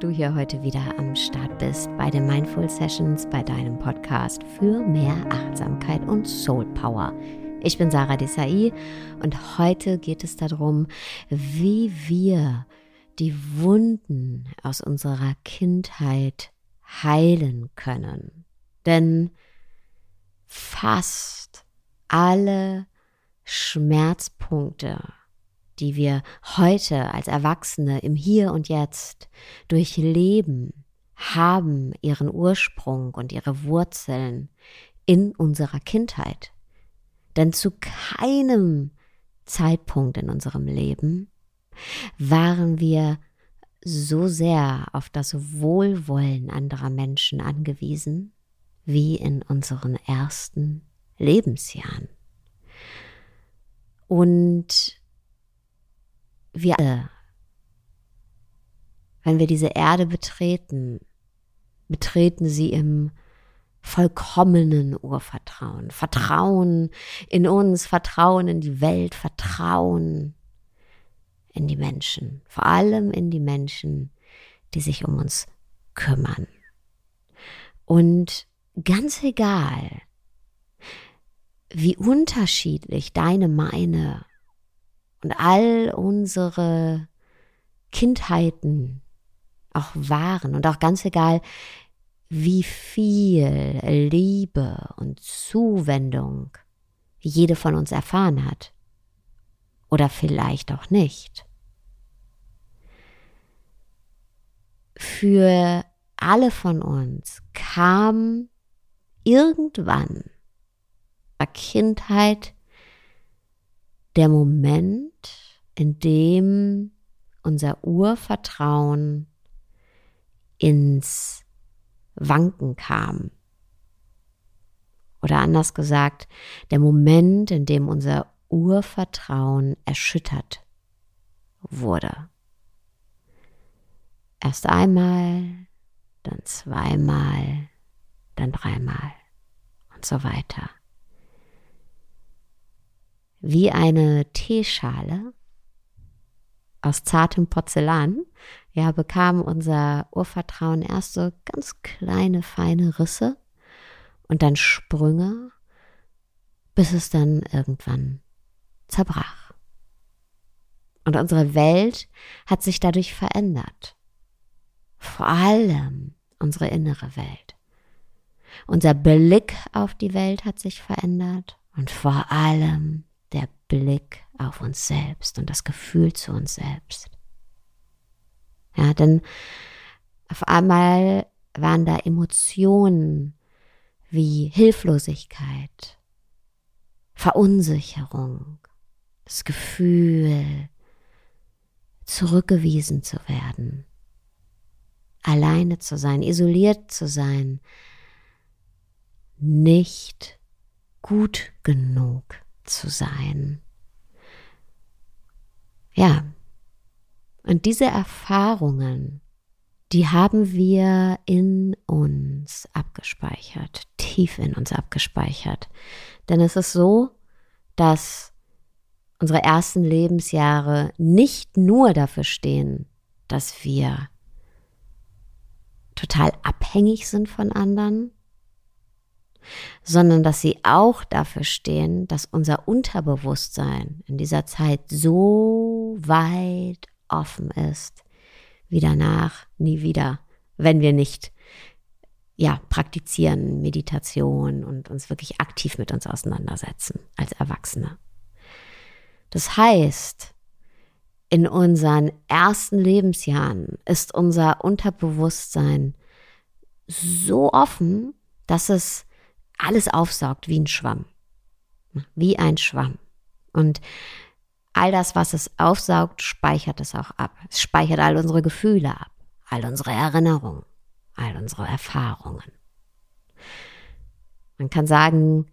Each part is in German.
Du hier heute wieder am Start bist bei den Mindful Sessions, bei deinem Podcast für mehr Achtsamkeit und Soul Power. Ich bin Sarah Desai und heute geht es darum, wie wir die Wunden aus unserer Kindheit heilen können. Denn fast alle Schmerzpunkte, die wir heute als Erwachsene im Hier und Jetzt durchleben, haben ihren Ursprung und ihre Wurzeln in unserer Kindheit. Denn zu keinem Zeitpunkt in unserem Leben waren wir so sehr auf das Wohlwollen anderer Menschen angewiesen wie in unseren ersten Lebensjahren. Und wir alle, wenn wir diese Erde betreten, betreten sie im vollkommenen Urvertrauen. Vertrauen in uns, Vertrauen in die Welt, Vertrauen in die Menschen, vor allem in die Menschen, die sich um uns kümmern. Und ganz egal, wie unterschiedlich deine, meine und all unsere Kindheiten auch waren und auch ganz egal, wie viel Liebe und Zuwendung jede von uns erfahren hat. Oder vielleicht auch nicht. Für alle von uns kam irgendwann der Kindheit der Moment, in dem unser Urvertrauen ins Wanken kam. Oder anders gesagt, der Moment, in dem unser Urvertrauen erschüttert wurde. Erst einmal, dann zweimal, dann dreimal und so weiter. Wie eine Teeschale aus zartem Porzellan, ja, bekam unser Urvertrauen erst so ganz kleine, feine Risse und dann Sprünge, bis es dann irgendwann zerbrach. Und unsere Welt hat sich dadurch verändert. Vor allem unsere innere Welt. Unser Blick auf die Welt hat sich verändert und vor allem Blick auf uns selbst und das Gefühl zu uns selbst. Ja, denn auf einmal waren da Emotionen wie Hilflosigkeit, Verunsicherung, das Gefühl, zurückgewiesen zu werden, alleine zu sein, isoliert zu sein, nicht gut genug zu sein. Ja, und diese Erfahrungen, die haben wir in uns abgespeichert, tief in uns abgespeichert. Denn es ist so, dass unsere ersten Lebensjahre nicht nur dafür stehen, dass wir total abhängig sind von anderen, sondern dass sie auch dafür stehen, dass unser Unterbewusstsein in dieser Zeit so weit offen ist, wie danach nie wieder, wenn wir nicht ja, praktizieren Meditation und uns wirklich aktiv mit uns auseinandersetzen als Erwachsene. Das heißt, in unseren ersten Lebensjahren ist unser Unterbewusstsein so offen, dass es alles aufsaugt wie ein Schwamm. Wie ein Schwamm. Und all das, was es aufsaugt, speichert es auch ab. Es speichert all unsere Gefühle ab, all unsere Erinnerungen, all unsere Erfahrungen. Man kann sagen,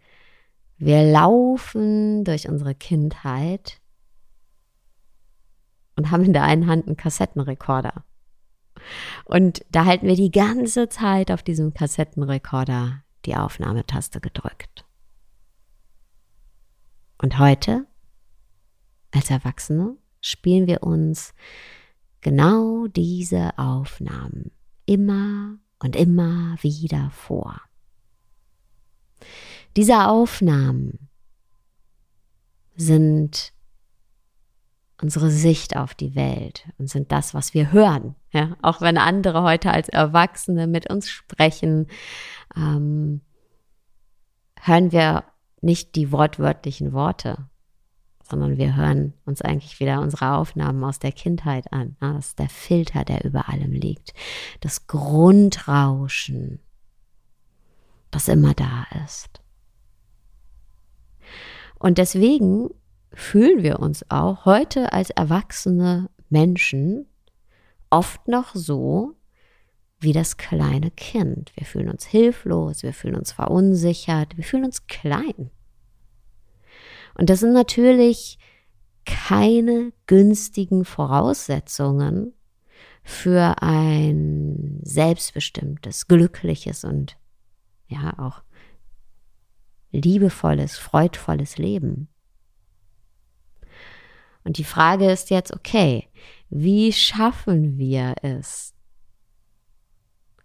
wir laufen durch unsere Kindheit und haben in der einen Hand einen Kassettenrekorder. Und da halten wir die ganze Zeit auf diesem Kassettenrekorder die Aufnahmetaste gedrückt. Und heute, als Erwachsene, spielen wir uns genau diese Aufnahmen immer und immer wieder vor. Diese Aufnahmen sind unsere Sicht auf die Welt und sind das, was wir hören. Ja? Auch wenn andere heute als Erwachsene mit uns sprechen, ähm, hören wir nicht die wortwörtlichen Worte, sondern wir hören uns eigentlich wieder unsere Aufnahmen aus der Kindheit an. Das ist der Filter, der über allem liegt. Das Grundrauschen, das immer da ist. Und deswegen fühlen wir uns auch heute als erwachsene Menschen oft noch so wie das kleine Kind. Wir fühlen uns hilflos, wir fühlen uns verunsichert, wir fühlen uns klein. Und das sind natürlich keine günstigen Voraussetzungen für ein selbstbestimmtes, glückliches und ja auch liebevolles, freudvolles Leben. Und die Frage ist jetzt, okay, wie schaffen wir es,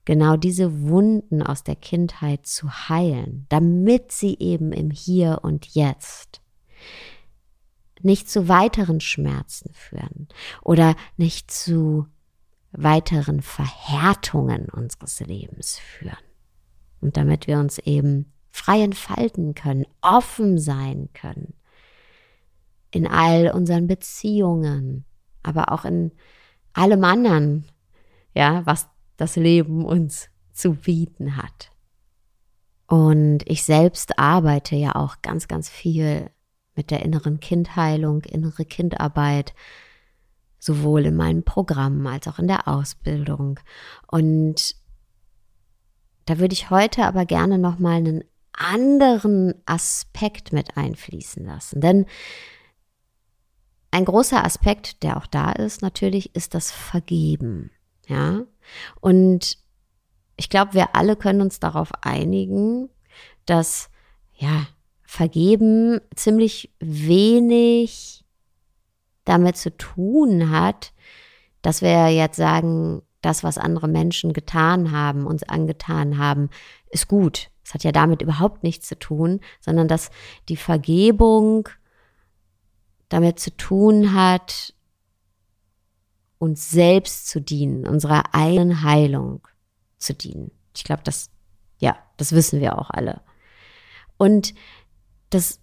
genau diese Wunden aus der Kindheit zu heilen, damit sie eben im Hier und Jetzt nicht zu weiteren Schmerzen führen oder nicht zu weiteren Verhärtungen unseres Lebens führen. Und damit wir uns eben frei entfalten können, offen sein können in all unseren Beziehungen, aber auch in allem anderen, ja, was das Leben uns zu bieten hat. Und ich selbst arbeite ja auch ganz, ganz viel mit der inneren Kindheilung, innere Kindarbeit, sowohl in meinen Programmen als auch in der Ausbildung. Und da würde ich heute aber gerne noch mal einen anderen Aspekt mit einfließen lassen, denn ein großer Aspekt, der auch da ist, natürlich, ist das Vergeben. Ja. Und ich glaube, wir alle können uns darauf einigen, dass, ja, Vergeben ziemlich wenig damit zu tun hat, dass wir jetzt sagen, das, was andere Menschen getan haben, uns angetan haben, ist gut. Es hat ja damit überhaupt nichts zu tun, sondern dass die Vergebung damit zu tun hat, uns selbst zu dienen, unserer eigenen Heilung zu dienen. Ich glaube, das, ja, das wissen wir auch alle. Und das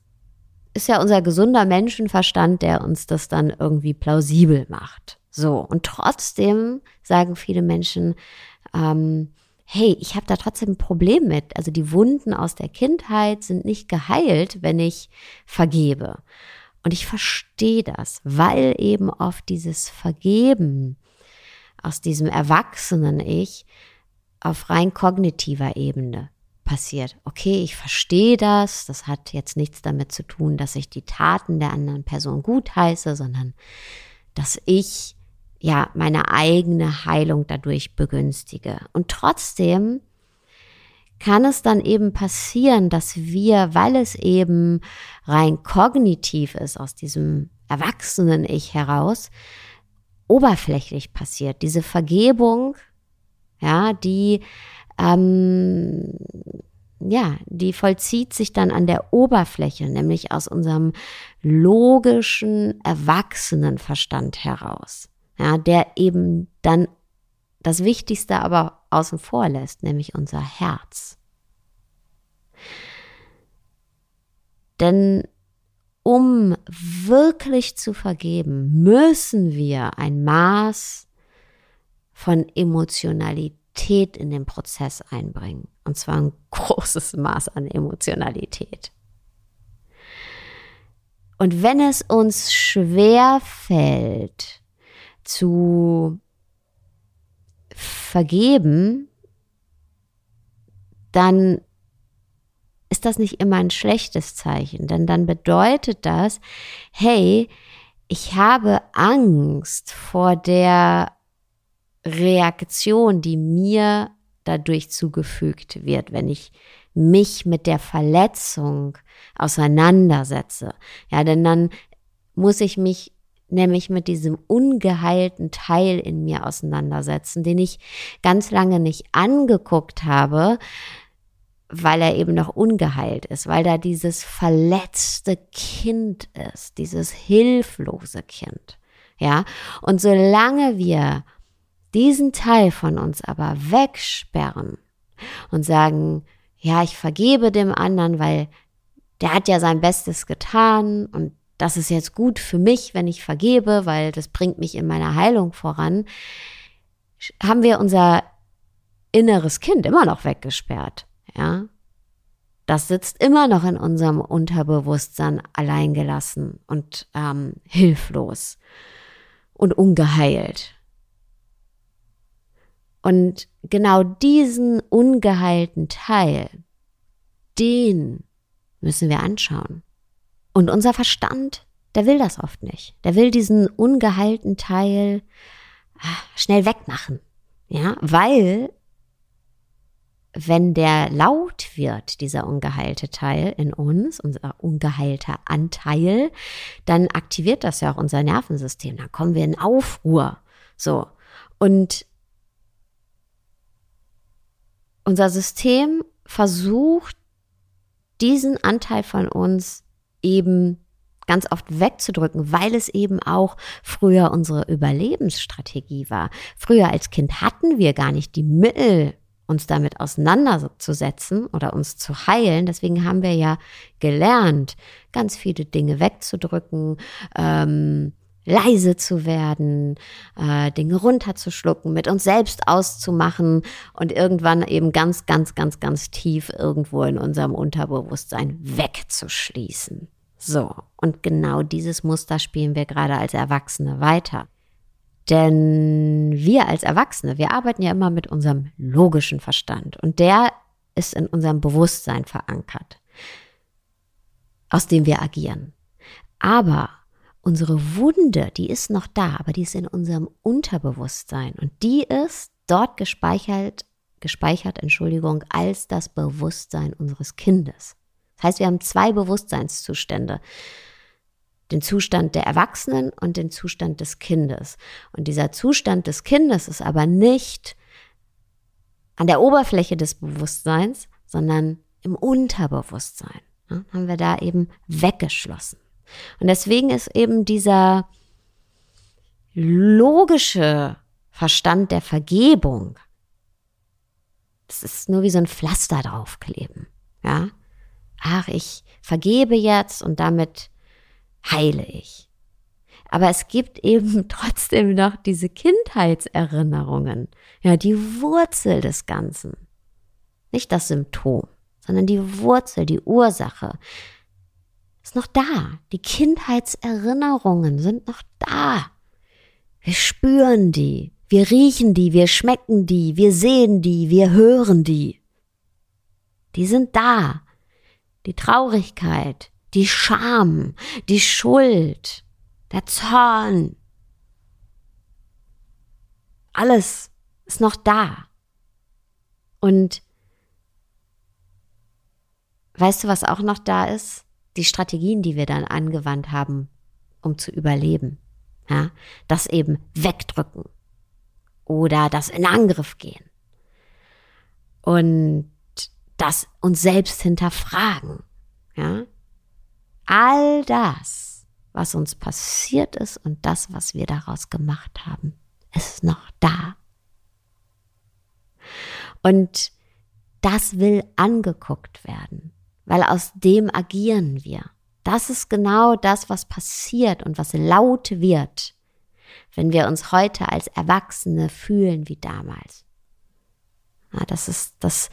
ist ja unser gesunder Menschenverstand, der uns das dann irgendwie plausibel macht. So, und trotzdem sagen viele Menschen, ähm, hey, ich habe da trotzdem ein Problem mit. Also die Wunden aus der Kindheit sind nicht geheilt, wenn ich vergebe. Und ich verstehe das, weil eben oft dieses Vergeben aus diesem erwachsenen Ich auf rein kognitiver Ebene passiert. Okay, ich verstehe das. Das hat jetzt nichts damit zu tun, dass ich die Taten der anderen Person gutheiße, sondern dass ich ja meine eigene Heilung dadurch begünstige. Und trotzdem kann es dann eben passieren, dass wir, weil es eben rein kognitiv ist, aus diesem erwachsenen Ich heraus, oberflächlich passiert. Diese Vergebung, ja, die ähm, ja, die vollzieht sich dann an der Oberfläche, nämlich aus unserem logischen, erwachsenen Verstand heraus. Ja, der eben dann das Wichtigste aber außen vor lässt, nämlich unser Herz. Denn um wirklich zu vergeben, müssen wir ein Maß von Emotionalität in den Prozess einbringen. Und zwar ein großes Maß an Emotionalität. Und wenn es uns schwer fällt zu vergeben, dann ist das nicht immer ein schlechtes Zeichen, denn dann bedeutet das, hey, ich habe Angst vor der Reaktion, die mir dadurch zugefügt wird, wenn ich mich mit der Verletzung auseinandersetze. Ja, denn dann muss ich mich nämlich mit diesem ungeheilten Teil in mir auseinandersetzen, den ich ganz lange nicht angeguckt habe, weil er eben noch ungeheilt ist, weil da dieses verletzte Kind ist, dieses hilflose Kind. Ja, und solange wir diesen Teil von uns aber wegsperren und sagen, ja, ich vergebe dem anderen, weil der hat ja sein Bestes getan und das ist jetzt gut für mich, wenn ich vergebe, weil das bringt mich in meiner Heilung voran, haben wir unser inneres Kind immer noch weggesperrt. Ja, das sitzt immer noch in unserem Unterbewusstsein alleingelassen und ähm, hilflos und ungeheilt. Und genau diesen ungeheilten Teil, den müssen wir anschauen. Und unser Verstand, der will das oft nicht. Der will diesen ungeheilten Teil ah, schnell wegmachen. Ja, weil wenn der laut wird, dieser ungeheilte Teil in uns, unser ungeheilter Anteil, dann aktiviert das ja auch unser Nervensystem. Dann kommen wir in Aufruhr. So. Und unser System versucht, diesen Anteil von uns eben ganz oft wegzudrücken, weil es eben auch früher unsere Überlebensstrategie war. Früher als Kind hatten wir gar nicht die Mittel, uns damit auseinanderzusetzen oder uns zu heilen. Deswegen haben wir ja gelernt, ganz viele Dinge wegzudrücken, ähm, leise zu werden, äh, Dinge runterzuschlucken, mit uns selbst auszumachen und irgendwann eben ganz, ganz, ganz, ganz tief irgendwo in unserem Unterbewusstsein wegzuschließen. So, und genau dieses Muster spielen wir gerade als Erwachsene weiter. Denn wir als Erwachsene, wir arbeiten ja immer mit unserem logischen Verstand und der ist in unserem Bewusstsein verankert, aus dem wir agieren. Aber unsere Wunde, die ist noch da, aber die ist in unserem Unterbewusstsein und die ist dort gespeichert, gespeichert, Entschuldigung, als das Bewusstsein unseres Kindes. Das heißt, wir haben zwei Bewusstseinszustände. Den Zustand der Erwachsenen und den Zustand des Kindes. Und dieser Zustand des Kindes ist aber nicht an der Oberfläche des Bewusstseins, sondern im Unterbewusstsein. Ja, haben wir da eben weggeschlossen. Und deswegen ist eben dieser logische Verstand der Vergebung, das ist nur wie so ein Pflaster draufkleben. Ja, ach, ich vergebe jetzt und damit heile ich. Aber es gibt eben trotzdem noch diese Kindheitserinnerungen, ja, die Wurzel des Ganzen. Nicht das Symptom, sondern die Wurzel, die Ursache, ist noch da. Die Kindheitserinnerungen sind noch da. Wir spüren die, wir riechen die, wir schmecken die, wir sehen die, wir hören die. Die sind da. Die Traurigkeit, die Scham, die Schuld, der Zorn. Alles ist noch da. Und weißt du, was auch noch da ist? Die Strategien, die wir dann angewandt haben, um zu überleben. Ja, das eben wegdrücken oder das in Angriff gehen und das uns selbst hinterfragen. Ja, all das, was uns passiert ist und das, was wir daraus gemacht haben, ist noch da. Und das will angeguckt werden weil aus dem agieren wir. Das ist genau das, was passiert und was laut wird, wenn wir uns heute als Erwachsene fühlen wie damals. Ja, das ist das,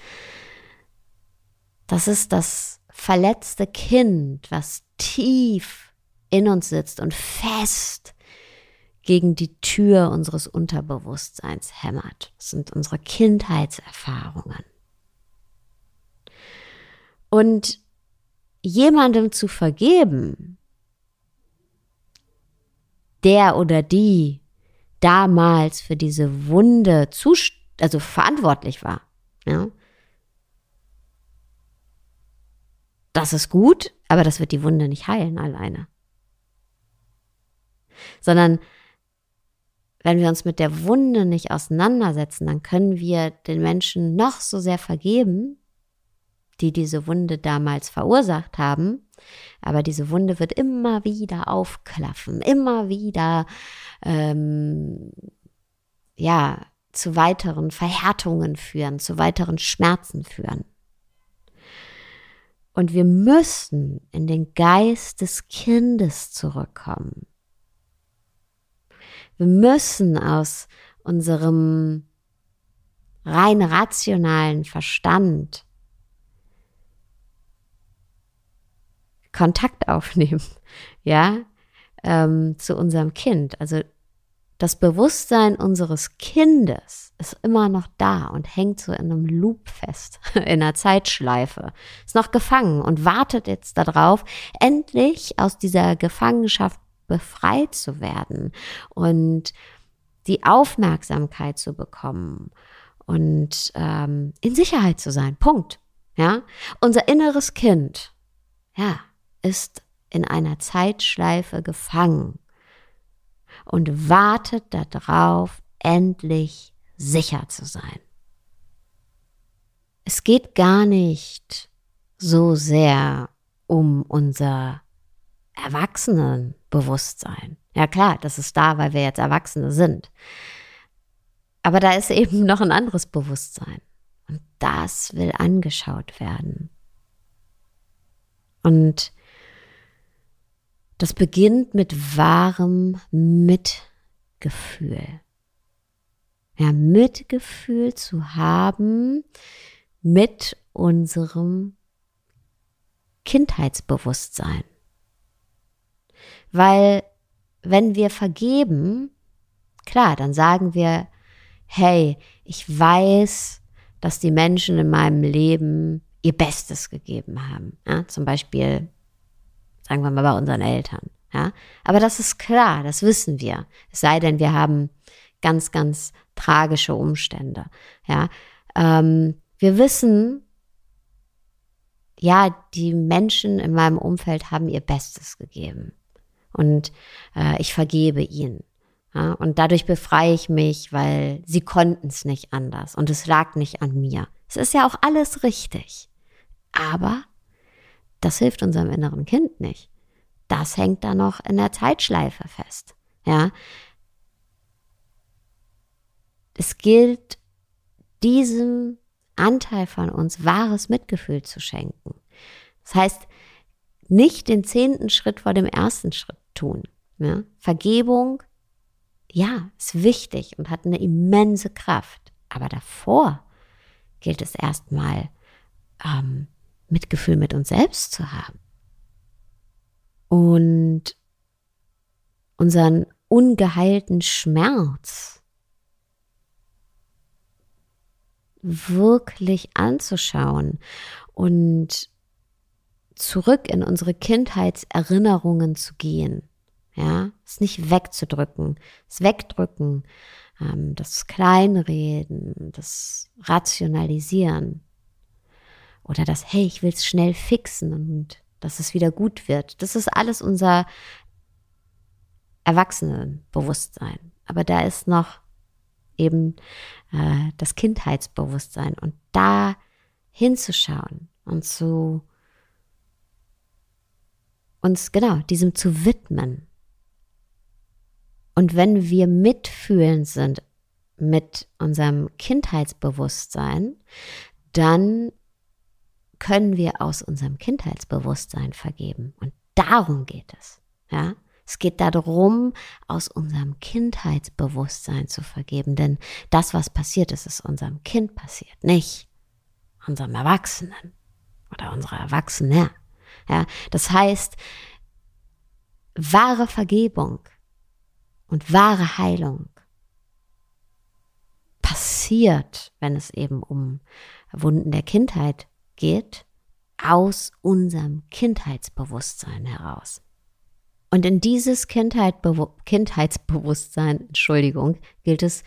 das ist das verletzte Kind, was tief in uns sitzt und fest gegen die Tür unseres Unterbewusstseins hämmert. Das sind unsere Kindheitserfahrungen. Und jemandem zu vergeben, der oder die damals für diese Wunde zu, also verantwortlich war, ja, das ist gut, aber das wird die Wunde nicht heilen alleine. sondern wenn wir uns mit der Wunde nicht auseinandersetzen, dann können wir den Menschen noch so sehr vergeben, die diese Wunde damals verursacht haben. Aber diese Wunde wird immer wieder aufklaffen, immer wieder, ähm, ja, zu weiteren Verhärtungen führen, zu weiteren Schmerzen führen. Und wir müssen in den Geist des Kindes zurückkommen. Wir müssen aus unserem rein rationalen Verstand Kontakt aufnehmen, ja, ähm, zu unserem Kind. Also das Bewusstsein unseres Kindes ist immer noch da und hängt so in einem Loop fest, in einer Zeitschleife, ist noch gefangen und wartet jetzt darauf, endlich aus dieser Gefangenschaft befreit zu werden und die Aufmerksamkeit zu bekommen und ähm, in Sicherheit zu sein. Punkt. Ja, unser inneres Kind, ja, ist in einer Zeitschleife gefangen und wartet darauf, endlich sicher zu sein. Es geht gar nicht so sehr um unser Erwachsenenbewusstsein. Ja klar, das ist da, weil wir jetzt Erwachsene sind. Aber da ist eben noch ein anderes Bewusstsein. Und das will angeschaut werden. Und das beginnt mit wahrem Mitgefühl. Ja, Mitgefühl zu haben mit unserem Kindheitsbewusstsein. Weil wenn wir vergeben, klar, dann sagen wir, hey, ich weiß, dass die Menschen in meinem Leben ihr Bestes gegeben haben. Ja, zum Beispiel sagen wir mal bei unseren Eltern. Ja, aber das ist klar, das wissen wir. Es sei denn, wir haben ganz, ganz tragische Umstände. Ja, ähm, wir wissen, ja, die Menschen in meinem Umfeld haben ihr Bestes gegeben und äh, ich vergebe ihnen. Ja, und dadurch befreie ich mich, weil sie konnten es nicht anders und es lag nicht an mir. Es ist ja auch alles richtig. Aber das hilft unserem inneren Kind nicht. Das hängt da noch in der Zeitschleife fest. Ja. Es gilt, diesem Anteil von uns wahres Mitgefühl zu schenken. Das heißt, nicht den zehnten Schritt vor dem ersten Schritt tun. Ja. Vergebung, ja, ist wichtig und hat eine immense Kraft. Aber davor gilt es erstmal, ähm, Mitgefühl mit uns selbst zu haben. Und unseren ungeheilten Schmerz wirklich anzuschauen und zurück in unsere Kindheitserinnerungen zu gehen. Ja, es nicht wegzudrücken, es wegdrücken, ähm, das Kleinreden, das Rationalisieren, oder das, hey, ich will es schnell fixen und dass es wieder gut wird. Das ist alles unser Erwachsenenbewusstsein. Aber da ist noch eben äh, das Kindheitsbewusstsein und da hinzuschauen und zu uns genau diesem zu widmen. Und wenn wir mitfühlend sind mit unserem Kindheitsbewusstsein, dann können wir aus unserem Kindheitsbewusstsein vergeben. Und darum geht es. Ja? Es geht darum, aus unserem Kindheitsbewusstsein zu vergeben. Denn das, was passiert ist, ist unserem Kind passiert, nicht unserem Erwachsenen oder unserer Erwachsenen. Ja? Das heißt, wahre Vergebung und wahre Heilung passiert, wenn es eben um Wunden der Kindheit geht aus unserem Kindheitsbewusstsein heraus. Und in dieses Kindheitbe Kindheitsbewusstsein, Entschuldigung, gilt es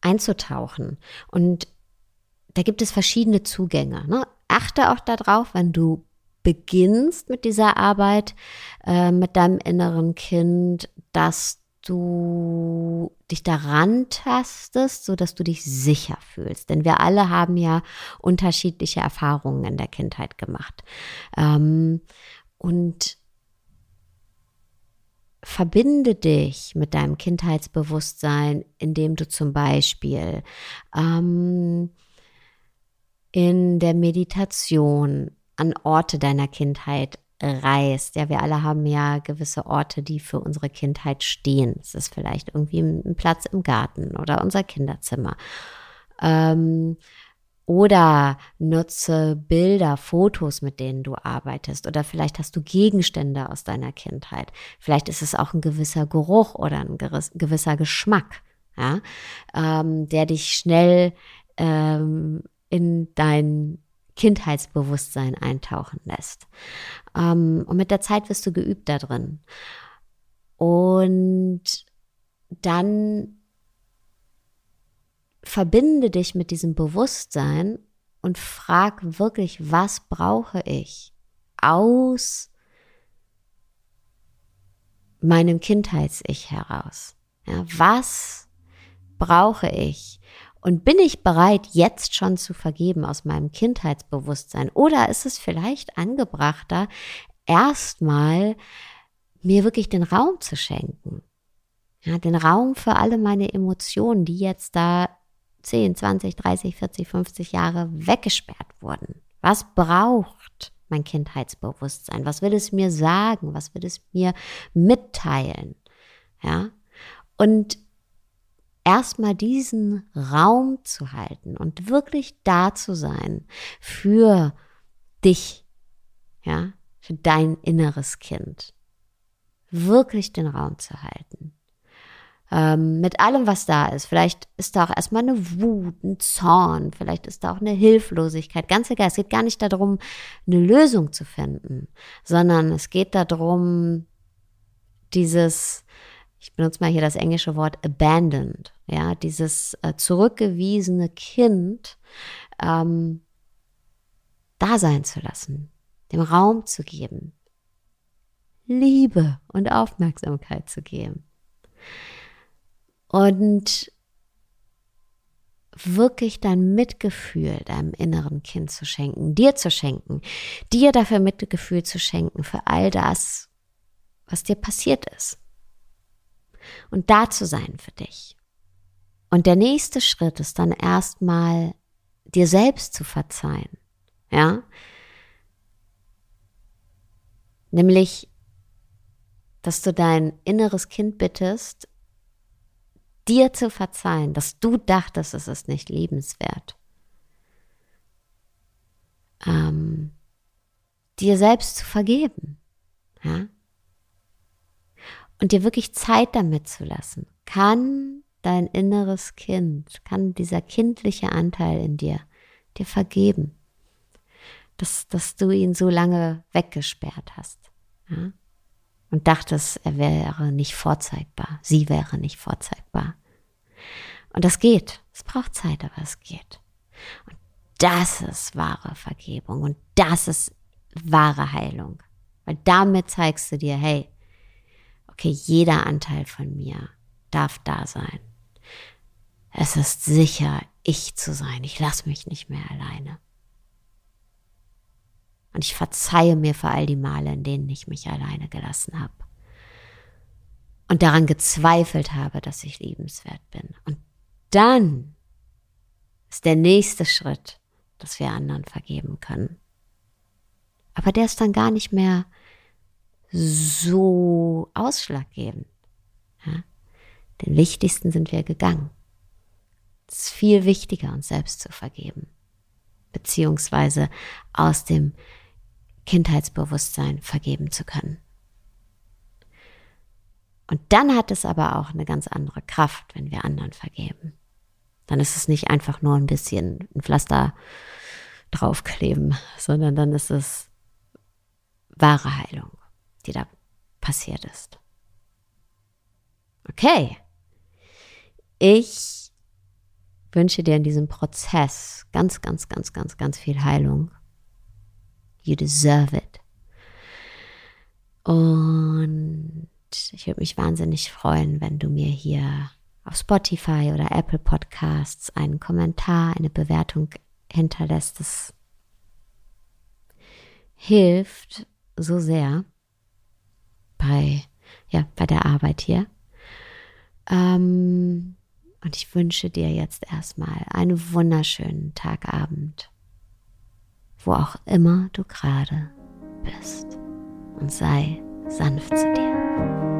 einzutauchen. Und da gibt es verschiedene Zugänge. Ne? Achte auch darauf, wenn du beginnst mit dieser Arbeit äh, mit deinem inneren Kind, dass du dich daran tastest, so dass du dich sicher fühlst. Denn wir alle haben ja unterschiedliche Erfahrungen in der Kindheit gemacht. Ähm, und verbinde dich mit deinem Kindheitsbewusstsein, indem du zum Beispiel ähm, in der Meditation an Orte deiner Kindheit reist. Ja, wir alle haben ja gewisse Orte, die für unsere Kindheit stehen. Es ist vielleicht irgendwie ein Platz im Garten oder unser Kinderzimmer. Ähm, oder nutze Bilder, Fotos, mit denen du arbeitest. Oder vielleicht hast du Gegenstände aus deiner Kindheit. Vielleicht ist es auch ein gewisser Geruch oder ein gewisser Geschmack, ja, ähm, der dich schnell ähm, in dein Kindheitsbewusstsein eintauchen lässt. Ähm, und mit der Zeit wirst du geübt da drin. Und dann verbinde dich mit diesem Bewusstsein und frag wirklich, was brauche ich aus meinem Kindheits-Ich heraus? Ja, was brauche ich? Und bin ich bereit, jetzt schon zu vergeben aus meinem Kindheitsbewusstsein? Oder ist es vielleicht angebrachter, erstmal mir wirklich den Raum zu schenken? Ja, den Raum für alle meine Emotionen, die jetzt da 10, 20, 30, 40, 50 Jahre weggesperrt wurden. Was braucht mein Kindheitsbewusstsein? Was will es mir sagen? Was will es mir mitteilen? Ja. Und erstmal diesen Raum zu halten und wirklich da zu sein für dich, ja, für dein inneres Kind. Wirklich den Raum zu halten. Ähm, mit allem, was da ist. Vielleicht ist da auch erstmal eine Wut, ein Zorn, vielleicht ist da auch eine Hilflosigkeit. Ganz egal, es geht gar nicht darum, eine Lösung zu finden, sondern es geht darum, dieses, ich benutze mal hier das englische Wort abandoned, ja, dieses äh, zurückgewiesene Kind ähm, da sein zu lassen, dem Raum zu geben, Liebe und Aufmerksamkeit zu geben. Und wirklich dein Mitgefühl deinem inneren Kind zu schenken, dir zu schenken, dir dafür Mitgefühl zu schenken für all das, was dir passiert ist und da zu sein für dich. Und der nächste Schritt ist dann erstmal dir selbst zu verzeihen. Ja? Nämlich, dass du dein inneres Kind bittest, dir zu verzeihen, dass du dachtest, es ist nicht liebenswert. Ähm, dir selbst zu vergeben. Ja? Und dir wirklich Zeit damit zu lassen, kann dein inneres Kind, kann dieser kindliche Anteil in dir dir vergeben, dass, dass du ihn so lange weggesperrt hast. Ja? Und dachtest, er wäre nicht vorzeigbar, sie wäre nicht vorzeigbar. Und das geht. Es braucht Zeit, aber es geht. Und das ist wahre Vergebung und das ist wahre Heilung. Weil damit zeigst du dir, hey, okay, jeder Anteil von mir darf da sein. Es ist sicher, ich zu sein. Ich lasse mich nicht mehr alleine. Und ich verzeihe mir für all die Male, in denen ich mich alleine gelassen habe. Und daran gezweifelt habe, dass ich liebenswert bin. Und dann ist der nächste Schritt, dass wir anderen vergeben können. Aber der ist dann gar nicht mehr so ausschlaggebend. Ja? Den wichtigsten sind wir gegangen. Es ist viel wichtiger, uns selbst zu vergeben, beziehungsweise aus dem Kindheitsbewusstsein vergeben zu können. Und dann hat es aber auch eine ganz andere Kraft, wenn wir anderen vergeben. Dann ist es nicht einfach nur ein bisschen ein Pflaster draufkleben, sondern dann ist es wahre Heilung die da passiert ist. Okay. Ich wünsche dir in diesem Prozess ganz, ganz, ganz, ganz, ganz viel Heilung. You deserve it. Und ich würde mich wahnsinnig freuen, wenn du mir hier auf Spotify oder Apple Podcasts einen Kommentar, eine Bewertung hinterlässt. Das hilft so sehr bei, ja, bei der Arbeit hier. Ähm, und ich wünsche dir jetzt erstmal einen wunderschönen Tagabend, wo auch immer du gerade bist. Und sei sanft zu dir.